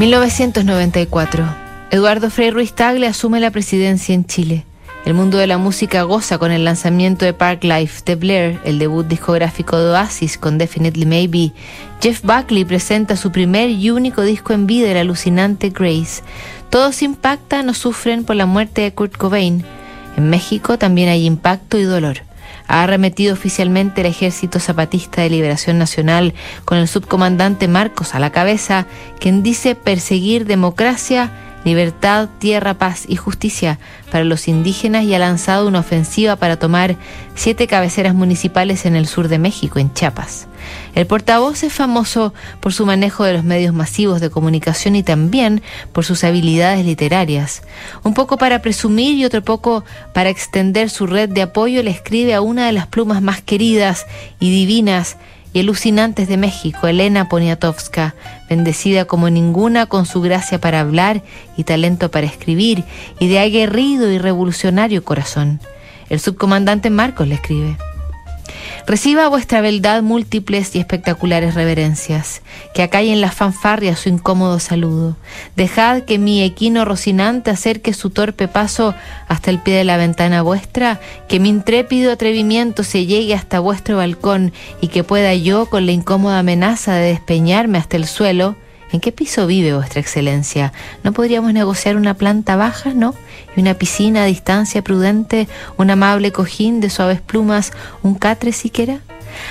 1994. Eduardo Frei Ruiz Tagle asume la presidencia en Chile. El mundo de la música goza con el lanzamiento de Park Life de Blair, el debut discográfico de Oasis con Definitely Maybe. Jeff Buckley presenta su primer y único disco en vida, el alucinante Grace. Todos impactan o sufren por la muerte de Kurt Cobain. En México también hay impacto y dolor ha arremetido oficialmente el Ejército Zapatista de Liberación Nacional con el subcomandante Marcos a la cabeza, quien dice perseguir democracia, libertad, tierra, paz y justicia para los indígenas y ha lanzado una ofensiva para tomar siete cabeceras municipales en el sur de México, en Chiapas. El portavoz es famoso por su manejo de los medios masivos de comunicación y también por sus habilidades literarias. Un poco para presumir y otro poco para extender su red de apoyo, le escribe a una de las plumas más queridas y divinas y alucinantes de México, Elena Poniatowska, bendecida como ninguna con su gracia para hablar y talento para escribir, y de aguerrido y revolucionario corazón. El subcomandante Marcos le escribe. Reciba vuestra beldad múltiples y espectaculares reverencias, que acallen las fanfarrias su incómodo saludo. Dejad que mi equino rocinante acerque su torpe paso hasta el pie de la ventana vuestra, que mi intrépido atrevimiento se llegue hasta vuestro balcón y que pueda yo, con la incómoda amenaza de despeñarme hasta el suelo, ¿En qué piso vive vuestra excelencia? ¿No podríamos negociar una planta baja, no? Y una piscina a distancia prudente, un amable cojín de suaves plumas, un catre siquiera?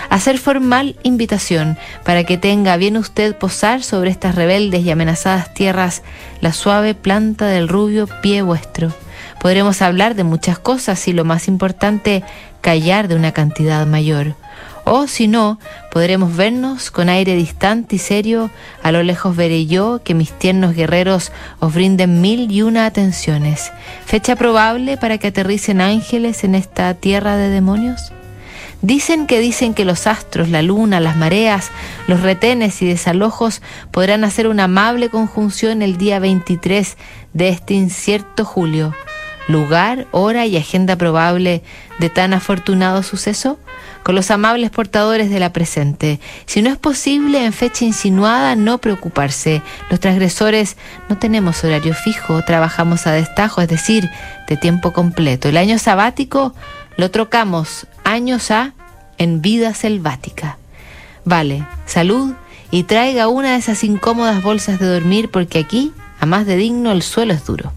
Hacer formal invitación para que tenga bien usted posar sobre estas rebeldes y amenazadas tierras la suave planta del rubio pie vuestro. Podremos hablar de muchas cosas y lo más importante, callar de una cantidad mayor. O si no, podremos vernos con aire distante y serio, a lo lejos veré yo que mis tiernos guerreros os brinden mil y una atenciones. ¿Fecha probable para que aterricen ángeles en esta tierra de demonios? Dicen que dicen que los astros, la luna, las mareas, los retenes y desalojos podrán hacer una amable conjunción el día 23 de este incierto julio. ¿Lugar, hora y agenda probable de tan afortunado suceso? con los amables portadores de la presente. Si no es posible en fecha insinuada, no preocuparse. Los transgresores no tenemos horario fijo, trabajamos a destajo, es decir, de tiempo completo. El año sabático lo trocamos años a en vida selvática. Vale, salud y traiga una de esas incómodas bolsas de dormir porque aquí, a más de digno, el suelo es duro.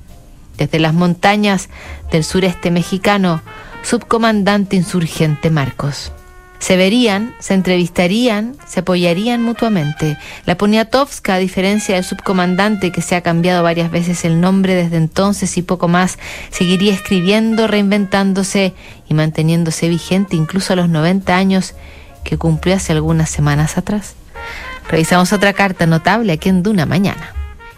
Desde las montañas del sureste mexicano, subcomandante insurgente Marcos. Se verían, se entrevistarían, se apoyarían mutuamente. La Poniatowska, a diferencia del subcomandante que se ha cambiado varias veces el nombre desde entonces y poco más, seguiría escribiendo, reinventándose y manteniéndose vigente incluso a los 90 años que cumplió hace algunas semanas atrás. Revisamos otra carta notable aquí en Duna mañana.